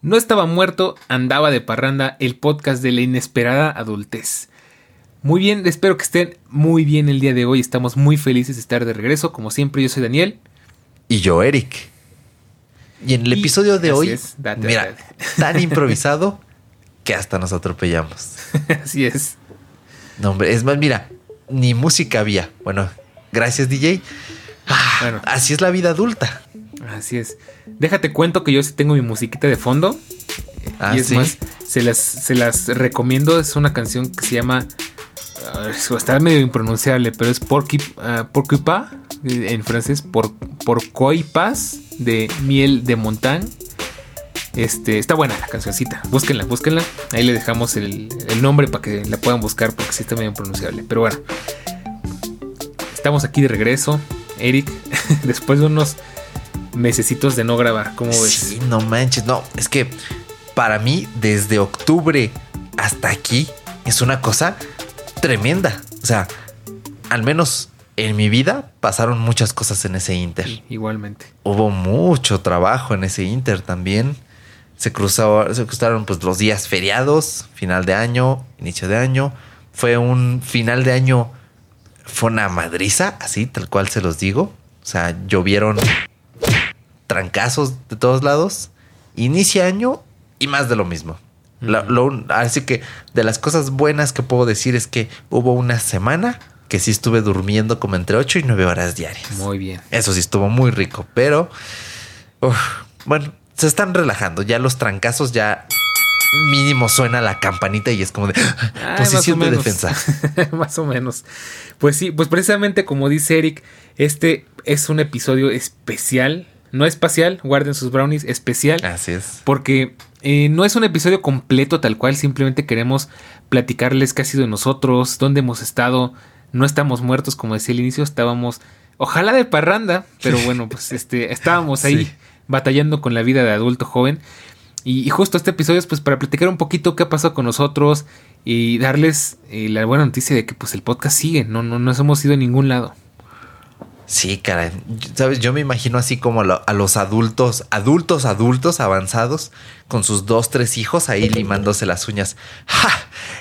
No estaba muerto, andaba de parranda, el podcast de la inesperada adultez. Muy bien, espero que estén muy bien el día de hoy. Estamos muy felices de estar de regreso. Como siempre, yo soy Daniel. Y yo, Eric. Y en el episodio de hoy, mira, tan improvisado que hasta nos atropellamos. así es. No, hombre, es más, mira, ni música había. Bueno, gracias, DJ. Ah, bueno. Así es la vida adulta. Así es. Déjate cuento que yo sí tengo mi musiquita de fondo. Ah, y es más, se las, se las recomiendo. Es una canción que se llama. Uh, está medio impronunciable, pero es Porky, uh, en francés, por, Porcoipas de Miel de Montagne. Este, está buena la cancioncita. Búsquenla, búsquenla. Ahí le dejamos el, el nombre para que la puedan buscar porque sí está medio impronunciable. Pero bueno, estamos aquí de regreso. Eric, después de unos mesecitos de no grabar. ¿Cómo ves? Sí, no manches. No, es que para mí, desde octubre hasta aquí, es una cosa tremenda. O sea, al menos en mi vida pasaron muchas cosas en ese Inter. igualmente. Hubo mucho trabajo en ese Inter también. Se, cruzaba, se cruzaron pues los días feriados, final de año, inicio de año. Fue un final de año, fue una madriza, así, tal cual se los digo. O sea, llovieron trancazos de todos lados. Inicia año y más de lo mismo. así que de las cosas buenas que puedo decir es que hubo una semana que sí estuve durmiendo como entre 8 y 9 horas diarias. Muy bien. Eso sí estuvo muy rico, pero bueno, se están relajando. Ya los trancazos ya mínimo suena la campanita y es como de posición de defensa. más o menos. Pues sí, pues precisamente como dice Eric, este es un episodio especial no espacial, guarden sus brownies, especial. Así es. Porque eh, no es un episodio completo tal cual, simplemente queremos platicarles qué ha sido de nosotros, dónde hemos estado. No estamos muertos, como decía al inicio, estábamos, ojalá de parranda, pero bueno, pues este, estábamos ahí batallando con la vida de adulto joven. Y, justo este episodio es pues para platicar un poquito qué ha pasado con nosotros y darles eh, la buena noticia de que pues el podcast sigue, no, no nos hemos ido a ningún lado. Sí, caray. Sabes, yo me imagino así como a los adultos, adultos, adultos avanzados, con sus dos, tres hijos ahí limándose las uñas. ¡Ja!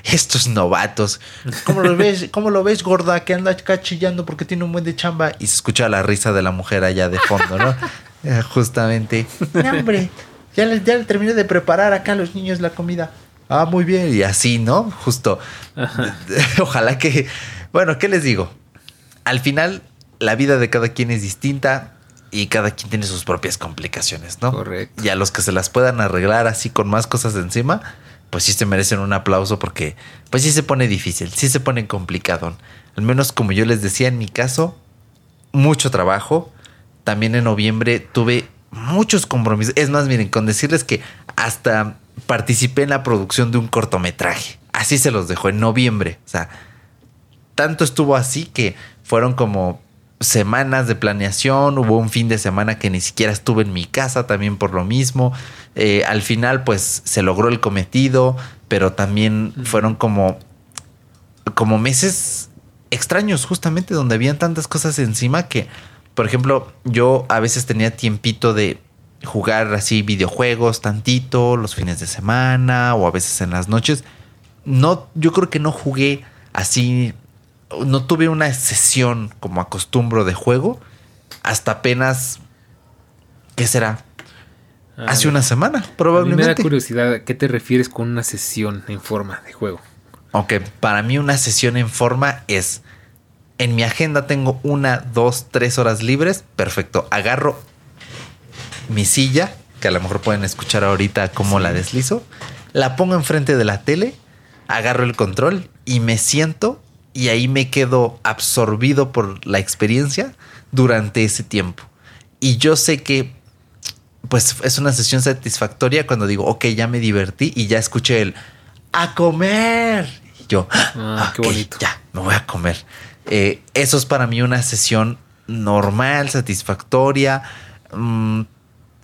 Estos novatos. ¿Cómo lo ves? ¿Cómo lo ves, gorda? Que anda acá chillando porque tiene un buen de chamba. Y se escucha la risa de la mujer allá de fondo, ¿no? Eh, justamente. hombre! Ya le, ya le terminé de preparar acá a los niños la comida. Ah, muy bien. Y así, ¿no? Justo. Ojalá que. Bueno, ¿qué les digo? Al final la vida de cada quien es distinta y cada quien tiene sus propias complicaciones, ¿no? Correcto. Y a los que se las puedan arreglar así con más cosas de encima, pues sí se merecen un aplauso porque pues sí se pone difícil, sí se pone complicado. Al menos como yo les decía en mi caso, mucho trabajo. También en noviembre tuve muchos compromisos. Es más, miren, con decirles que hasta participé en la producción de un cortometraje. Así se los dejó en noviembre. O sea, tanto estuvo así que fueron como semanas de planeación, hubo un fin de semana que ni siquiera estuve en mi casa también por lo mismo. Eh, al final pues se logró el cometido, pero también fueron como, como meses extraños justamente donde habían tantas cosas encima que, por ejemplo, yo a veces tenía tiempito de jugar así videojuegos tantito los fines de semana o a veces en las noches. No, yo creo que no jugué así no tuve una sesión como acostumbro de juego hasta apenas, ¿qué será? Ah, Hace una semana, probablemente. me da curiosidad, ¿a qué te refieres con una sesión en forma de juego? Ok, para mí una sesión en forma es, en mi agenda tengo una, dos, tres horas libres, perfecto, agarro mi silla, que a lo mejor pueden escuchar ahorita cómo la deslizo, la pongo enfrente de la tele, agarro el control y me siento y ahí me quedo absorbido por la experiencia durante ese tiempo. Y yo sé que pues es una sesión satisfactoria cuando digo, ok, ya me divertí y ya escuché el a comer. Y yo, ah, qué bonito. Ya, me voy a comer. Eh, eso es para mí una sesión normal, satisfactoria, mm,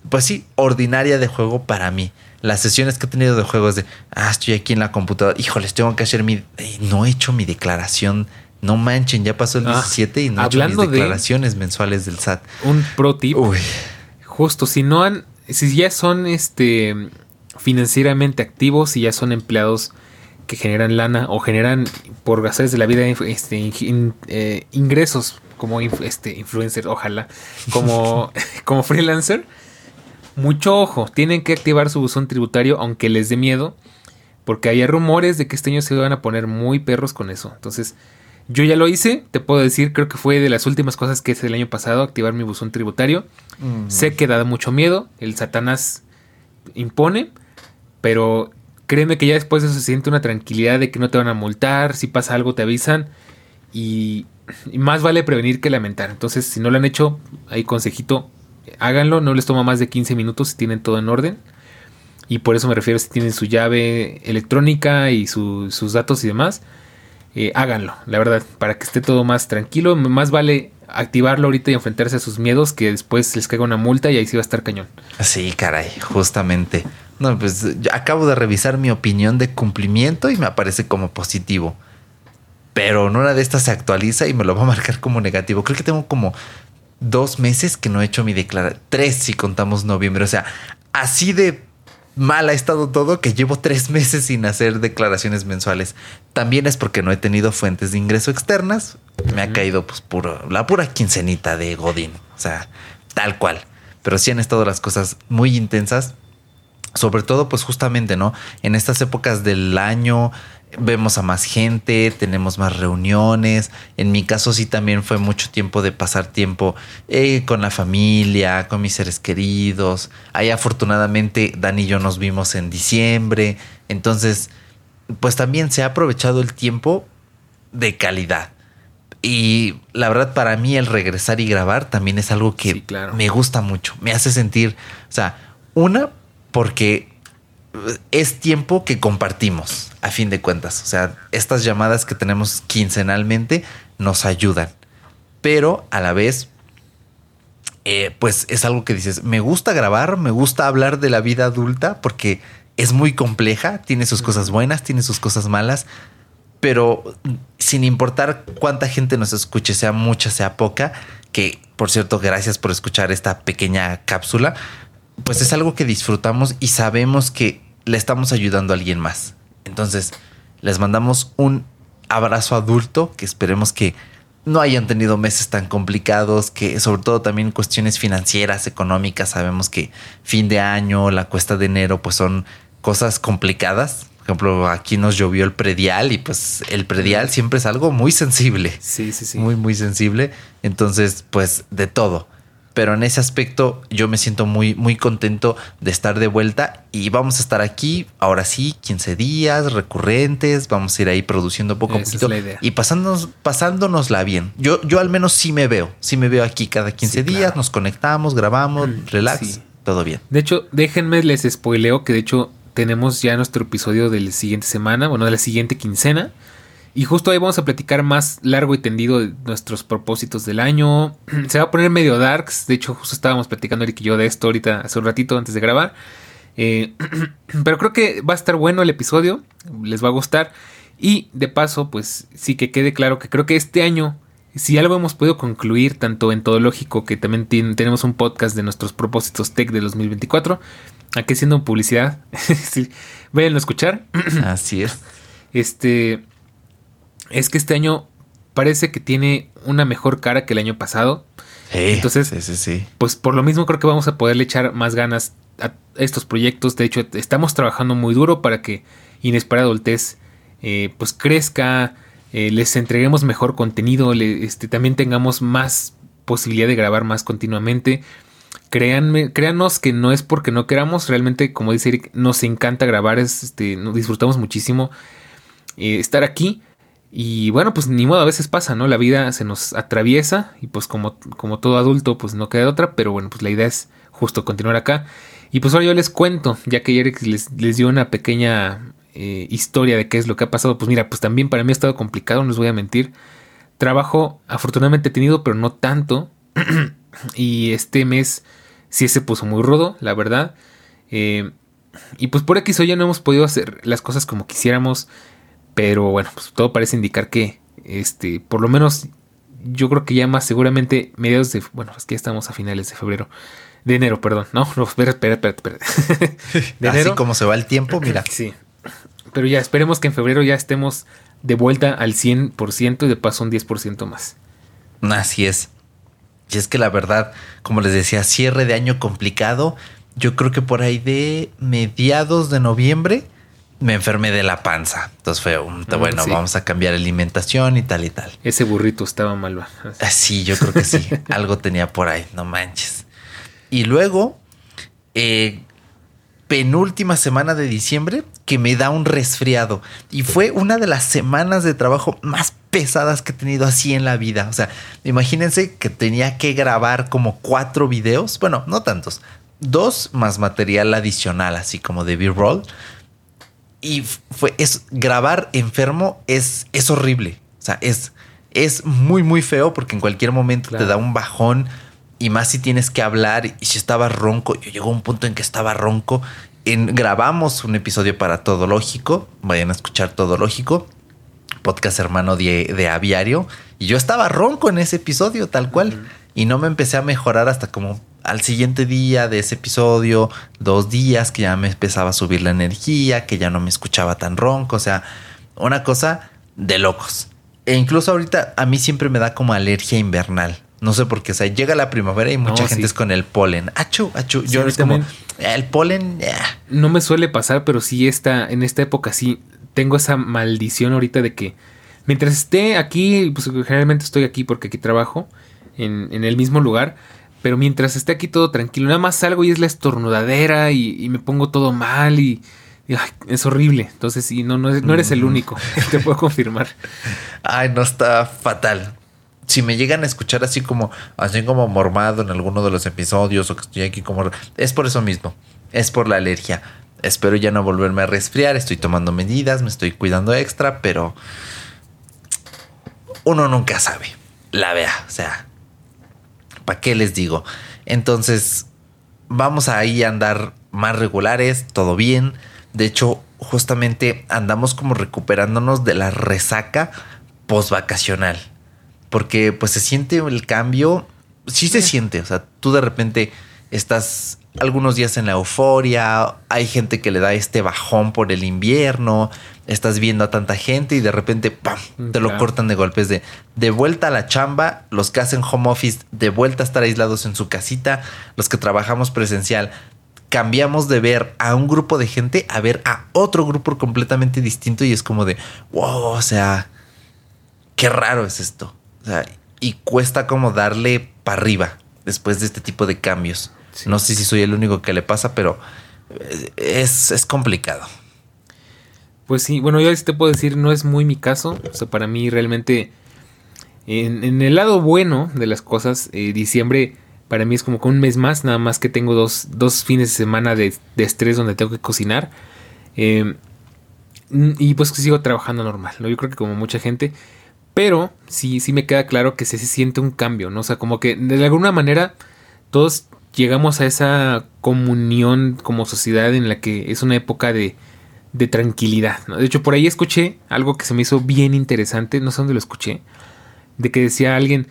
pues sí, ordinaria de juego para mí las sesiones que he tenido de juegos de, ah, estoy aquí en la computadora, híjoles, tengo que hacer mi, no he hecho mi declaración. No manchen, ya pasó el 17 ah, y no he hecho mis declaraciones mensuales del SAT. Un pro tip. Justo, si no han, si ya son este financieramente activos y ya son empleados que generan lana o generan por gases de la vida este, eh, ingresos como este influencer, ojalá, como, como freelancer. Mucho ojo, tienen que activar su buzón tributario aunque les dé miedo, porque hay rumores de que este año se van a poner muy perros con eso. Entonces, yo ya lo hice, te puedo decir, creo que fue de las últimas cosas que hice el año pasado, activar mi buzón tributario. Sé que da mucho miedo, el Satanás impone, pero créeme que ya después de eso se siente una tranquilidad de que no te van a multar, si pasa algo te avisan y, más vale prevenir que lamentar. Entonces, si no lo han hecho, ahí consejito, háganlo, no les toma más de 15 minutos si tienen todo en orden. Y por eso me refiero si tienen su llave electrónica y sus datos y demás eh, háganlo, la verdad, para que esté todo más tranquilo. Más vale activarlo ahorita y enfrentarse a sus miedos que después les caiga una multa y ahí sí va a estar cañón. Sí, caray, justamente. No, pues acabo de revisar mi opinión de cumplimiento y me aparece como positivo. Pero en una de estas se actualiza y me lo va a marcar como negativo. Creo que tengo como dos meses que no he hecho mi declaración. Tres si contamos noviembre. O sea, así de mal ha estado todo que llevo tres meses sin hacer declaraciones mensuales. También es porque no he tenido fuentes de ingreso externas. Me ha caído pues puro, la pura quincenita de Godín. O sea, tal cual. Pero sí han estado las cosas muy intensas. Sobre todo, pues justamente, ¿no? En estas épocas del año, vemos a más gente, tenemos más reuniones. En mi caso sí también fue mucho tiempo de pasar tiempo eh, con la familia, con mis seres queridos. Ahí afortunadamente Dani y yo nos vimos en diciembre. Entonces, pues también se ha aprovechado el tiempo de calidad. Y la verdad para mí el regresar y grabar también es algo que me gusta mucho. Me hace sentir, o sea, una, porque es tiempo que compartimos, a fin de cuentas. O sea, estas llamadas que tenemos quincenalmente nos ayudan. Pero a la vez, eh, pues es algo que dices, me gusta grabar, me gusta hablar de la vida adulta porque es muy compleja, tiene sus cosas buenas, tiene sus cosas malas, pero sin importar cuánta gente nos escuche, sea mucha, sea poca, que por cierto, gracias por escuchar esta pequeña cápsula, pues es algo que disfrutamos y sabemos que le estamos ayudando a alguien más. Entonces, les mandamos un abrazo adulto que esperemos que no hayan tenido meses tan complicados, que sobre todo también cuestiones financieras, económicas, sabemos que fin de año, la cuesta de enero, pues son cosas complicadas. Por ejemplo, aquí nos llovió el predial y pues el predial siempre es algo muy sensible. Sí, sí, sí. Muy, muy sensible. Entonces, pues de todo pero en ese aspecto yo me siento muy, muy contento de estar de vuelta y vamos a estar aquí, ahora sí, 15 días recurrentes, vamos a ir ahí produciendo poco a poquito y pasándonos, pasándonosla bien. Yo, yo al menos sí me veo, sí me veo aquí cada 15 días, nos conectamos, grabamos, mm, relax, todo bien. De hecho, déjenme les spoileo que de hecho tenemos ya nuestro episodio de la siguiente semana, bueno, de la siguiente quincena. Y justo ahí vamos a platicar más largo y tendido de nuestros propósitos del año. Se va a poner medio darks. De hecho, justo estábamos platicando Eric y yo de esto ahorita hace un ratito antes de grabar. Eh, pero creo que va a estar bueno el episodio. Les va a gustar. Y de paso, pues sí que quede claro que creo que este año, si algo hemos podido concluir, tanto en todo lógico, que también tenemos un podcast de nuestros propósitos tech de 2024, aquí haciendo publicidad, sí, vayan a escuchar. Así es. Este, es que este año parece que tiene una mejor cara que el año pasado. Entonces, pues por lo mismo creo que vamos a poderle echar más ganas a estos proyectos. De hecho, estamos trabajando muy duro para que Inesperado Adultez eh, pues crezca, eh, les entreguemos mejor contenido, este, también tengamos más posibilidad de grabar más continuamente. Créanme, créanos que no es porque no queramos, realmente, como dice Eric, nos encanta grabar, este, nos disfrutamos muchísimo eh, estar aquí. Y bueno, pues ni modo, a veces pasa, ¿no? La vida se nos atraviesa y pues como, como todo adulto, pues no queda otra, pero bueno, pues la idea es justo continuar acá. Y pues ahora yo les cuento, ya que Eric les, les dio una pequeña eh, historia de qué es lo que ha pasado, pues mira, pues también para mí ha estado complicado, no les voy a mentir. Trabajo afortunadamente he tenido, pero no tanto. y este mes sí se puso muy rudo, la verdad. Eh, y pues por X o ya no hemos podido hacer las cosas como quisiéramos. Pero bueno, pues todo parece indicar que este, por lo menos yo creo que ya más seguramente mediados de, bueno, es que ya estamos a finales de febrero, de enero, perdón, no, no, espera, espera, espera, espera. de enero. Así como se va el tiempo, mira. Sí, pero ya esperemos que en febrero ya estemos de vuelta al 100% y de paso un 10% más. Así es. Y es que la verdad, como les decía, cierre de año complicado. Yo creo que por ahí de mediados de noviembre me enfermé de la panza. Entonces fue, un, mm, bueno, vamos a cambiar alimentación y tal y tal. Ese burrito estaba mal. Ah, sí, yo creo que sí. Algo tenía por ahí, no manches. Y luego, eh, penúltima semana de diciembre, que me da un resfriado. Y fue una de las semanas de trabajo más pesadas que he tenido así en la vida. O sea, imagínense que tenía que grabar como cuatro videos. Bueno, no tantos. Dos más material adicional, así como de B-roll y fue, es, grabar enfermo es, es horrible. O sea, es, es muy, muy feo porque en cualquier momento te da un bajón y más si tienes que hablar y si estaba ronco, yo llegó a un punto en que estaba ronco. En, grabamos un episodio para Todo Lógico, vayan a escuchar Todo Lógico, podcast hermano de, de Aviario, y yo estaba ronco en ese episodio tal cual, y no me empecé a mejorar hasta como al siguiente día de ese episodio, dos días que ya me empezaba a subir la energía, que ya no me escuchaba tan ronco, o sea, una cosa de locos. E incluso ahorita a mí siempre me da como alergia invernal. No sé por qué, o sea, llega la primavera y mucha gente es con el polen. Achu, achu. Yo es como el polen. No me suele pasar, pero sí está en esta época sí tengo esa maldición ahorita de que mientras esté aquí, pues generalmente estoy aquí porque aquí trabajo en, en el mismo lugar pero mientras esté aquí todo tranquilo, nada más salgo y es la estornudadera y, me pongo todo mal y, es horrible. Entonces, sí, no, no, eres el mm. único, te puedo confirmar. Ay, no está fatal. Si me llegan a escuchar así como, así como mormado en alguno de los episodios o que estoy aquí como... Es por eso mismo, es por la alergia. Espero ya no volverme a resfriar, estoy tomando medidas, me estoy cuidando extra, pero uno nunca sabe. La vea, o sea, ¿Para qué les digo? Entonces, vamos ahí a andar más regulares, todo bien. De hecho, justamente andamos como recuperándonos de la resaca post vacacional. Porque pues se siente el cambio, sí se siente, o sea, tú de repente estás algunos días en la euforia, hay gente que le da este bajón por el invierno, estás viendo a tanta gente y de repente ¡pam! Te lo cortan de golpes de de vuelta a la chamba, los que hacen home office, de vuelta a estar aislados en su casita, los que trabajamos presencial, cambiamos de ver a un grupo de gente a ver a otro grupo completamente distinto y es como de, wow, o sea, qué raro es esto. O sea, y cuesta como darle para arriba después de este tipo de cambios. No sé si soy el único que le pasa, pero eh, es, es complicado. Pues sí, bueno, yo te puedo decir, no es muy mi caso. O sea, para mí realmente, en, el lado bueno de las cosas, eh, diciembre para mí es como que un mes más, nada más que tengo dos, fines de semana de, estrés donde tengo que cocinar. Em, y pues sigo trabajando normal, ¿no? Yo creo que como mucha gente. Pero sí, sí me queda claro que se, se siente un cambio, ¿no? O sea, como que de alguna manera todos llegamos a esa comunión como sociedad en la que es una época de, de tranquilidad. ¿no? De hecho, por ahí escuché algo que se me hizo bien interesante, no sé dónde lo escuché, de que decía alguien,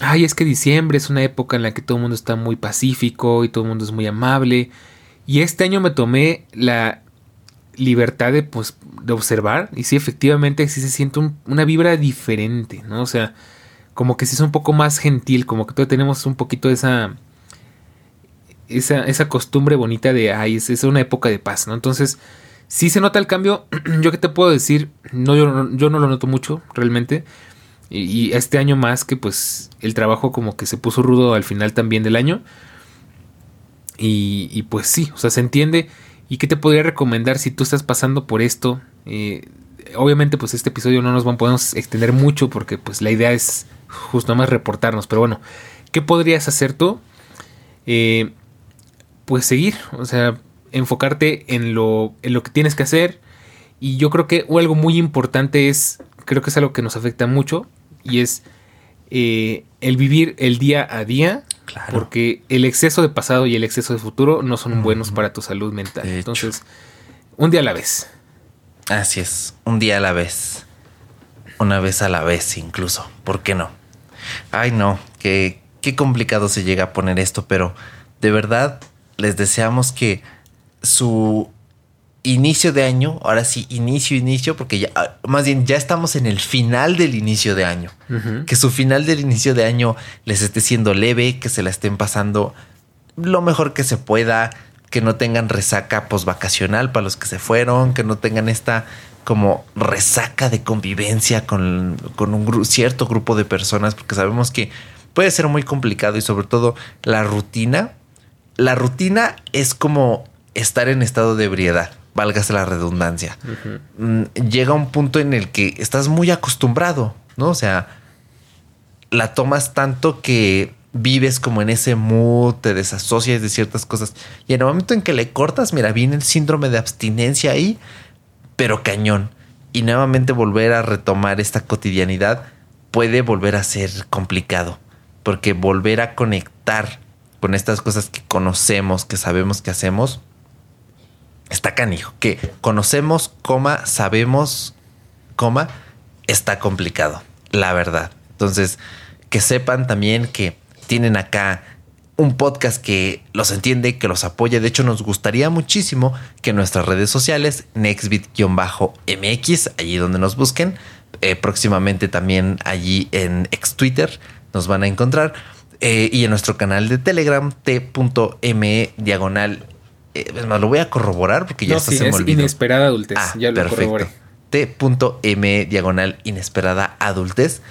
ay, es que diciembre es una época en la que todo el mundo está muy pacífico y todo el mundo es muy amable. Y este año me tomé la libertad de, pues, de observar y sí, efectivamente, sí se siente una vibra diferente, ¿no? O sea, como que sí es un poco más gentil, como que todavía tenemos un poquito esa... Esa, esa costumbre bonita de, ay, es, es una época de paz, ¿no? Entonces, si se nota el cambio. Yo qué te puedo decir, no, yo, yo no lo noto mucho realmente. Y, este año más que pues el trabajo como que se puso rudo al final también del año. Y, pues sí, o sea, se entiende. ¿Y qué te podría recomendar si tú estás pasando por esto? Eh, obviamente pues este episodio no nos podemos extender mucho porque pues la idea es justo más reportarnos. Pero bueno, ¿qué podrías hacer tú? Eh, pues seguir, o sea, enfocarte en lo, en lo que tienes que hacer. Y yo creo que algo muy importante es, creo que es algo que nos afecta mucho, y es eh, el vivir el día a día. Porque el exceso de pasado y el exceso de futuro no son buenos para tu salud mental. Entonces, un día a la vez. Así es, un día a la vez. Una vez a la vez incluso. ¿Por qué no? Ay, no, qué, qué complicado se llega a poner esto, pero de verdad les deseamos que su inicio de año, ahora sí, inicio, inicio, porque ya, ah, más bien ya estamos en el final del inicio de año. Que su final del inicio de año les esté siendo leve, que se la estén pasando lo mejor que se pueda, que no tengan resaca vacacional para los que se fueron, que no tengan esta como resaca de convivencia con, con un cierto grupo de personas, porque sabemos que puede ser muy complicado y sobre todo la rutina. La rutina es como estar en estado de ebriedad, válgase la redundancia. Mm, llega un punto en el que estás muy acostumbrado, ¿no? O sea, la tomas tanto que vives como en ese mood, te desasocias de ciertas cosas. Y en el momento en que le cortas, mira, viene el síndrome de abstinencia ahí, pero cañón. Y nuevamente volver a retomar esta cotidianidad puede volver a ser complicado. Porque volver a conectar con estas cosas que conocemos, que sabemos que hacemos, está canijo. Que conocemos, coma, sabemos, coma, está complicado, la verdad. Entonces, que sepan también que tienen acá un podcast que los entiende, que los apoya. De hecho, nos gustaría muchísimo que nuestras redes sociales, nextbit-mx, allí donde nos busquen, eh, próximamente también allí en ex Twitter nos van a encontrar. Eh, y en nuestro canal de Telegram, t.me diagonal. Eh, es más, lo voy a corroborar porque ya se me olvidó. Inesperada adultez. Ah, ya lo perfecto. T.me diagonal inesperada adultez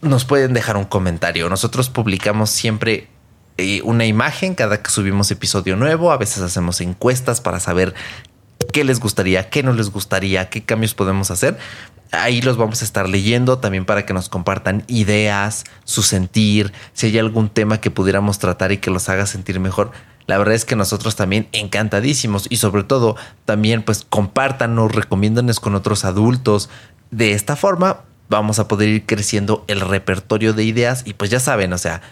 nos pueden dejar un comentario. Nosotros publicamos siempre eh, una imagen cada que subimos episodio nuevo. A veces hacemos encuestas para saber qué les gustaría, qué no les gustaría, qué cambios podemos hacer. Ahí los vamos a estar leyendo también para que nos compartan ideas, su sentir, si hay algún tema que pudiéramos tratar y que los haga sentir mejor. La verdad es que nosotros también encantadísimos y sobre todo también pues compártanos, recomiéndanos con otros adultos. De esta forma vamos a poder ir creciendo el repertorio de ideas y pues ya saben, o sea,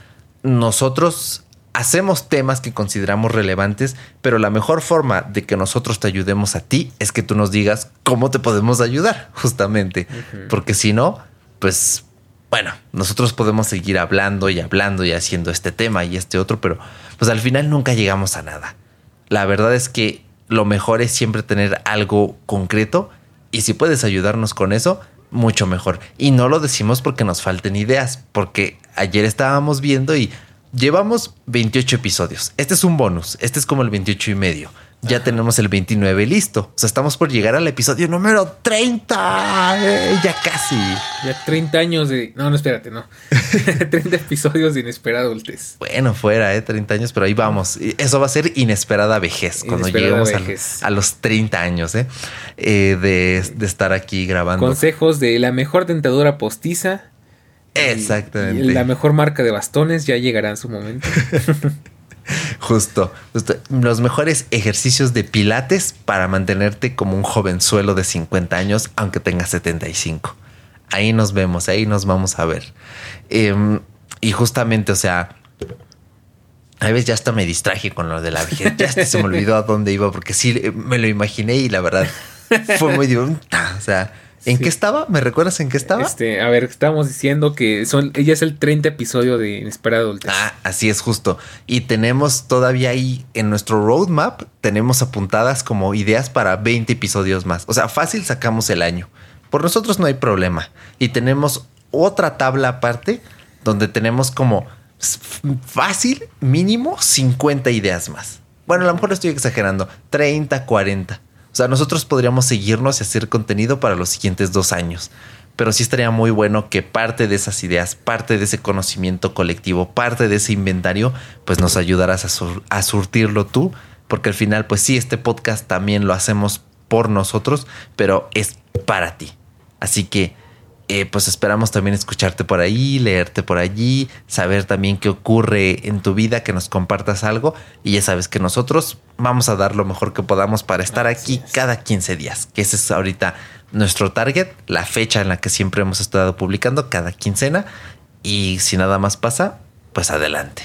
nosotros hacemos temas que consideramos relevantes, pero la mejor forma de que nosotros te ayudemos a ti es que tú nos digas cómo te podemos ayudar, justamente, porque si no, pues bueno, nosotros podemos seguir hablando y hablando y haciendo este tema y este otro, pero pues al final nunca llegamos a nada. La verdad es que lo mejor es siempre tener algo concreto y si puedes ayudarnos con eso, mucho mejor. Y no lo decimos porque nos falten ideas, porque ayer estábamos viendo y llevamos 28 episodios. Este es un bonus, este es como el 28 y medio ya tenemos el 29 listo. O sea, estamos por llegar al episodio número 30. Eh, ya casi. Ya 30 años de... No, no, espérate, no. 30 episodios de inesperada adultez. Bueno, fuera, ¿eh? 30 años, pero ahí vamos. Eso va a ser inesperada vejez cuando lleguemos A, los 30 años, ¿eh? eh de, de, estar aquí grabando. Consejos de la mejor dentadura postiza. Exactamente. la mejor marca de bastones ya llegará en su momento. Justo, Los mejores ejercicios de pilates para mantenerte como un jovenzuelo de 50 años, aunque tengas 75. Ahí nos vemos, ahí nos vamos a ver. Em, y justamente, o sea, a veces ya hasta me distraje con lo de la vejez. Ya hasta se me olvidó a dónde iba porque sí me lo imaginé y la verdad fue muy divertido. O sea, ¿En qué estaba? ¿Me recuerdas en qué estaba? Este, a ver, estábamos diciendo que son, ella es el 30 episodio de Inesperada Adultez. Ah, así es justo. Y tenemos todavía ahí en nuestro roadmap, tenemos apuntadas como ideas para 20 episodios más. O sea, fácil sacamos el año. Por nosotros no hay problema. Y tenemos otra tabla aparte donde tenemos como fácil, mínimo 50 ideas más. Bueno, a lo mejor estoy exagerando. 30, 40. O sea, nosotros podríamos seguirnos y hacer contenido para los siguientes dos años. Pero sí estaría muy bueno que parte de esas ideas, parte de ese conocimiento colectivo, parte de ese inventario, pues nos ayudaras a, surtirlo tú. Porque al final, pues sí, este podcast también lo hacemos por nosotros, pero es para ti. Así que eh, pues esperamos también escucharte por ahí, leerte por allí, saber también qué ocurre en tu vida, que nos compartas algo. Y ya sabes que nosotros vamos a dar lo mejor que podamos para estar aquí cada 15 días, que ese es ahorita nuestro target, la fecha en la que siempre hemos estado publicando cada quincena. Y si nada más pasa, pues adelante.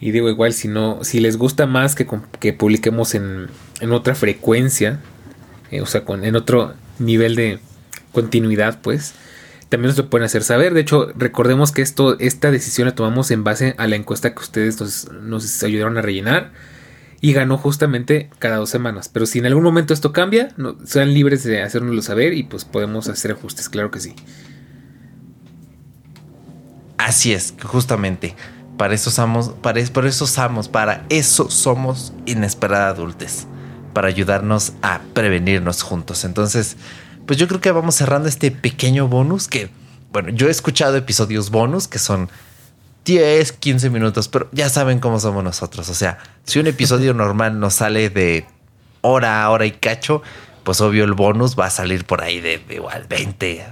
Y digo igual, si no, si les gusta más que, que publiquemos en, en, otra frecuencia, eh, o sea, con, en otro nivel de continuidad, pues también nos lo pueden hacer saber. De hecho, recordemos que esto, esta decisión la tomamos en base a la encuesta que ustedes nos, ayudaron a rellenar y ganó justamente cada dos semanas. Pero si en algún momento esto cambia, sean libres de hacérnoslo saber y pues podemos hacer ajustes, claro que sí. Así es, justamente. Para eso somos, para, por eso somos, para eso somos inesperada adultes. Para ayudarnos a prevenirnos juntos. Entonces, pues yo creo que vamos cerrando este pequeño bonus que, bueno, yo he escuchado episodios bonus que son 10, 15 minutos, pero ya saben cómo somos nosotros. O sea, si un episodio normal nos sale de hora a hora y cacho, pues obvio el bonus va a salir por ahí de, igual 20,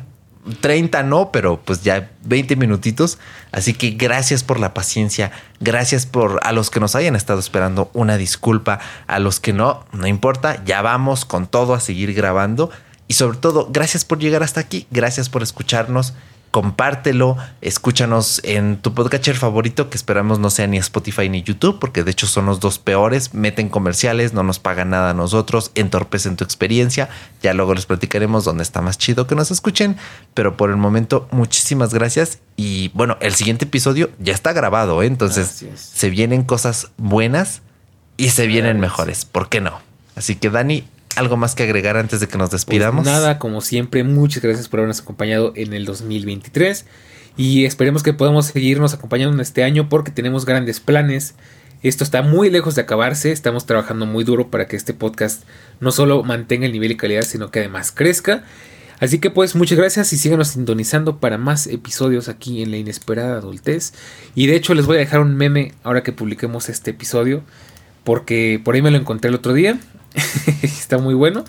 30 no, pero pues ya 20 minutitos. Así que gracias por la paciencia, gracias por a los que nos hayan estado esperando una disculpa, a los que no, no importa, ya vamos con todo a seguir grabando. Y sobre todo, gracias por llegar hasta aquí, gracias por escucharnos compártelo, escúchanos en tu podcatcher favorito, que esperamos no sea ni Spotify ni YouTube, porque de hecho son los dos peores, meten comerciales, no nos pagan nada a nosotros, entorpecen tu experiencia, ya luego les platicaremos dónde está más chido que nos escuchen, pero por el momento muchísimas gracias y bueno, el siguiente episodio ya está grabado, ¿eh? entonces se vienen cosas buenas y se vienen mejores, ¿por qué no? Así que Dani, ¿Algo más que agregar antes de que nos pues despidamos? nada, como siempre, muchas gracias por habernos acompañado en el 2023 y esperemos que podamos seguirnos acompañando en este año porque tenemos grandes planes. Esto está muy lejos de acabarse, estamos trabajando muy duro para que este podcast no solo mantenga el nivel y calidad, sino que además crezca. Así que pues muchas gracias y síganos sintonizando para más episodios aquí en la inesperada adultez. Y de hecho les voy a dejar un meme ahora que publiquemos este episodio, porque por ahí me lo encontré el otro día está muy bueno.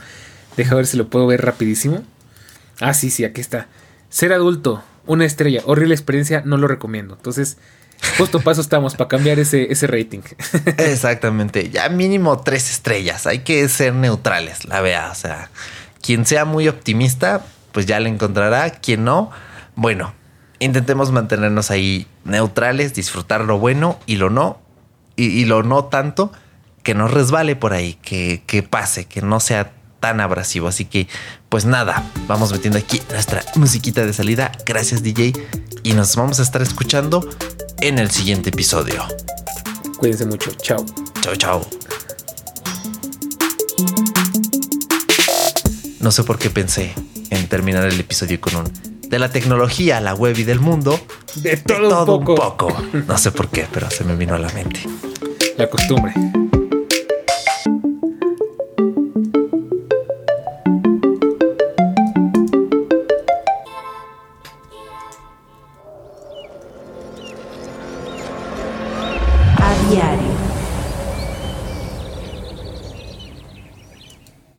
Deja ver si lo puedo ver rapidísimo. Ah, sí, sí, aquí está. Ser adulto, una estrella, horrible experiencia, no lo recomiendo. Entonces, justo paso estamos para cambiar ese, ese rating. Exactamente, ya mínimo tres estrellas. Hay que ser neutrales, la vea. O sea, quien sea muy optimista, pues ya le encontrará. Quien no, bueno, intentemos mantenernos ahí neutrales, disfrutar lo bueno y lo no, y lo no tanto que no resbale por ahí, que, que pase, que no sea tan abrasivo. Así que, pues nada, vamos metiendo aquí nuestra musiquita de salida. Gracias, DJ. Y nos vamos a estar escuchando en el siguiente episodio. Cuídense mucho. Chao. Chao, chao. No sé por qué pensé en terminar el episodio con un de la tecnología, la web y del mundo. De todo, un, poco. un poco. No sé por qué, pero se me vino a la mente. La costumbre.